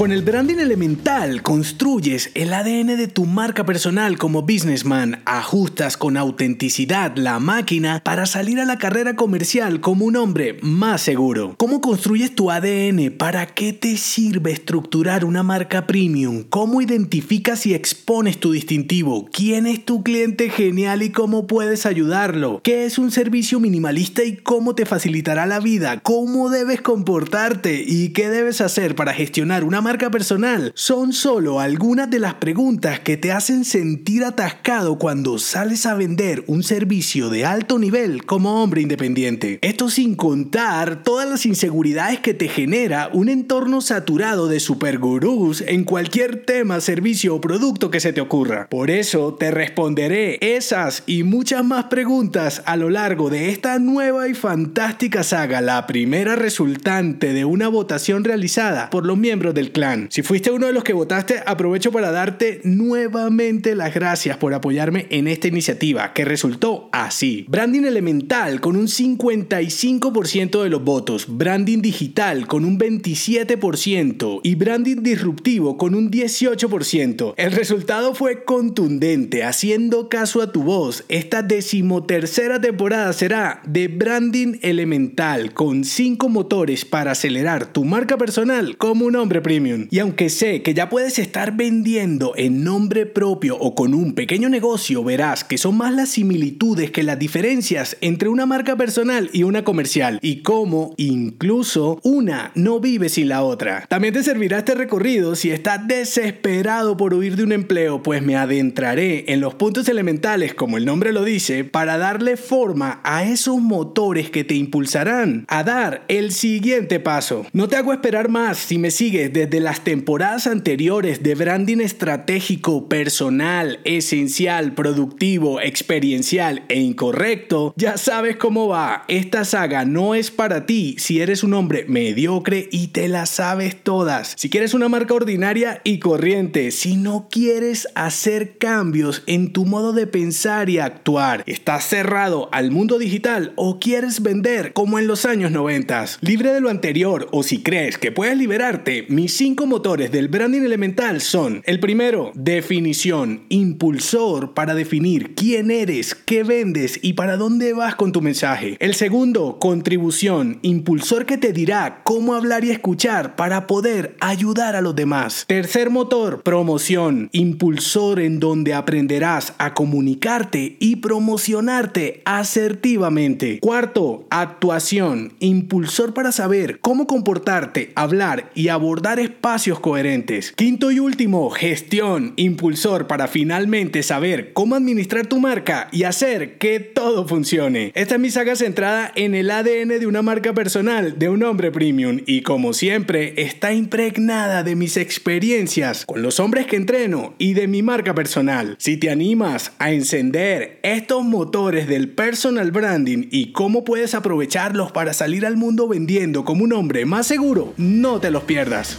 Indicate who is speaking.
Speaker 1: Con el branding elemental construyes el ADN de tu marca personal como businessman, ajustas con autenticidad la máquina para salir a la carrera comercial como un hombre más seguro. ¿Cómo construyes tu ADN? ¿Para qué te sirve estructurar una marca premium? ¿Cómo identificas y expones tu distintivo? ¿Quién es tu cliente genial y cómo puedes ayudarlo? ¿Qué es un servicio minimalista y cómo te facilitará la vida? ¿Cómo debes comportarte y qué debes hacer para gestionar una marca marca personal son solo algunas de las preguntas que te hacen sentir atascado cuando sales a vender un servicio de alto nivel como hombre independiente. Esto sin contar todas las inseguridades que te genera un entorno saturado de supergurús en cualquier tema, servicio o producto que se te ocurra. Por eso te responderé esas y muchas más preguntas a lo largo de esta nueva y fantástica saga, la primera resultante de una votación realizada por los miembros del si fuiste uno de los que votaste, aprovecho para darte nuevamente las gracias por apoyarme en esta iniciativa que resultó así. Branding elemental con un 55% de los votos, branding digital con un 27% y branding disruptivo con un 18%. El resultado fue contundente, haciendo caso a tu voz. Esta decimotercera temporada será de branding elemental con 5 motores para acelerar tu marca personal como un hombre Y aunque sé que ya puedes estar vendiendo en nombre propio o con un pequeño negocio, verás que son más las similitudes que las diferencias entre una marca personal y una comercial y cómo incluso una no vive sin la otra. También te servirá este recorrido si estás desesperado por huir de un empleo, pues me adentraré en los puntos elementales, como el nombre lo dice, para darle forma a esos motores que te impulsarán a dar el siguiente paso. No te hago esperar más si me sigues desde las temporadas anteriores de branding estratégico, personal, esencial, productivo, experiencial e incorrecto, ya sabes cómo va. Esta saga no es para ti si eres un hombre mediocre y te la sabes todas. Si quieres una marca ordinaria y corriente, si no quieres hacer cambios en tu modo de pensar y actuar, estás cerrado al mundo digital o quieres vender como en los años 90, libre de lo anterior o si crees que puedes liberarte, mis cinco motores del branding elemental son el primero, definición, impulsor para definir quién eres, qué vendes y para dónde vas con tu mensaje. El segundo, contribución, impulsor que te dirá cómo hablar y escuchar para poder ayudar a los demás. Tercer motor, promoción, impulsor en donde aprenderás a comunicarte y promocionarte asertivamente. Cuarto, actuación, impulsor para saber cómo comportarte, hablar y abordar espacios coherentes. Quinto y último, gestión, impulsor para finalmente saber cómo administrar tu marca y hacer que todo funcione. Esta es mi saga centrada en el ADN de una marca personal de un hombre premium y como siempre está impregnada de mis experiencias con los hombres que entreno y de mi marca personal. Si te animas a encender estos motores del personal branding y cómo puedes aprovecharlos para salir al mundo vendiendo como un hombre más seguro, no te los pierdas.